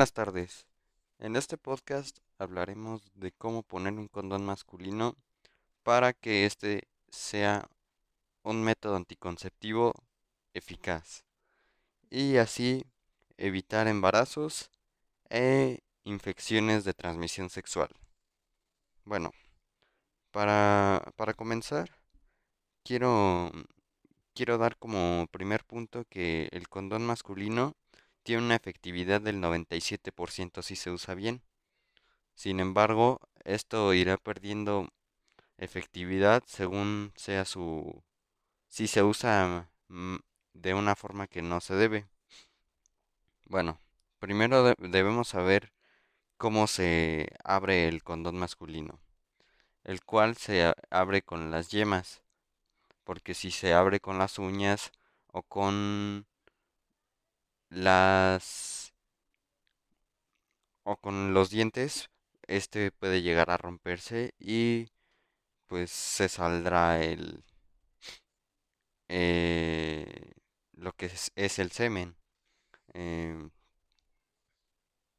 Buenas tardes. En este podcast hablaremos de cómo poner un condón masculino para que este sea un método anticonceptivo eficaz y así evitar embarazos e infecciones de transmisión sexual. Bueno, para, para comenzar, quiero, quiero dar como primer punto que el condón masculino tiene una efectividad del 97% si se usa bien. Sin embargo, esto irá perdiendo efectividad según sea su... si se usa mm, de una forma que no se debe. Bueno, primero de- debemos saber cómo se abre el condón masculino, el cual se abre con las yemas, porque si se abre con las uñas o con las o con los dientes, este puede llegar a romperse y pues se saldrá el eh, lo que es, el semen. Em,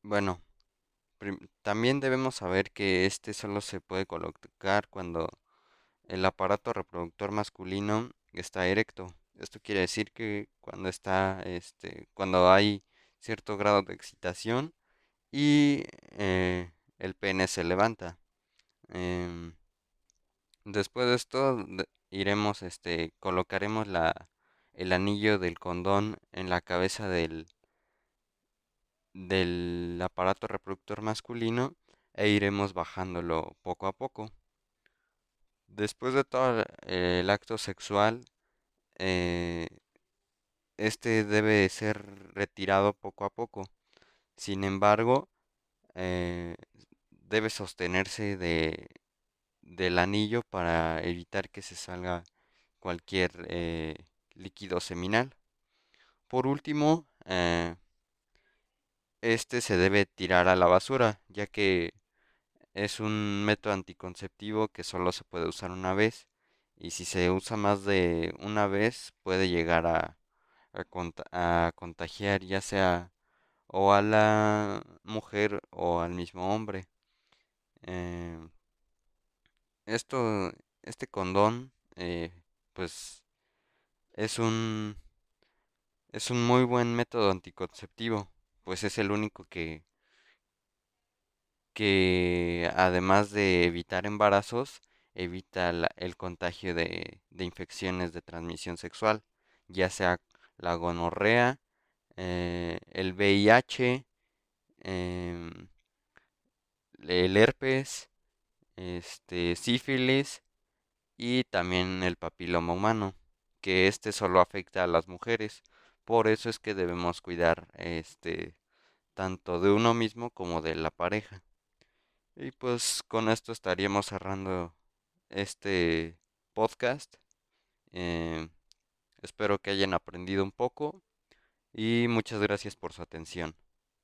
bueno, también debemos saber que este solo se puede colocar cuando el aparato reproductor masculino está erecto. Esto quiere decir que cuando está, este, cuando hay cierto grado de excitación y eh, el pene se levanta. Em, después de esto iremos, este, colocaremos la, el anillo del condón en la cabeza del, del aparato reproductor masculino e iremos bajándolo poco a poco. Después de todo el acto sexual, eh, este debe ser retirado poco a poco. Sin embargo, eh, debe sostenerse de, del anillo para evitar que se salga cualquier eh, líquido seminal. Por último, este se debe tirar a la basura, ya que es un método anticonceptivo que solo se puede usar una vez y si se usa más de una vez puede llegar a, a conta- a contagiar ya sea o a la mujer o al mismo hombre. Eh, esto, este condón, eh, pues es un, es un muy buen método anticonceptivo, pues es el único que, que además de evitar embarazos, evita la- el contagio de, infecciones de transmisión sexual, ya sea la gonorrea, eh, el VIH, em, el herpes, este, sífilis y también el papiloma humano, que este solo afecta a las mujeres. Por eso es que debemos cuidar este tanto de uno mismo como de la pareja. Y pues con esto estaríamos cerrando este podcast. Eh, espero que hayan aprendido un poco y muchas gracias por su atención.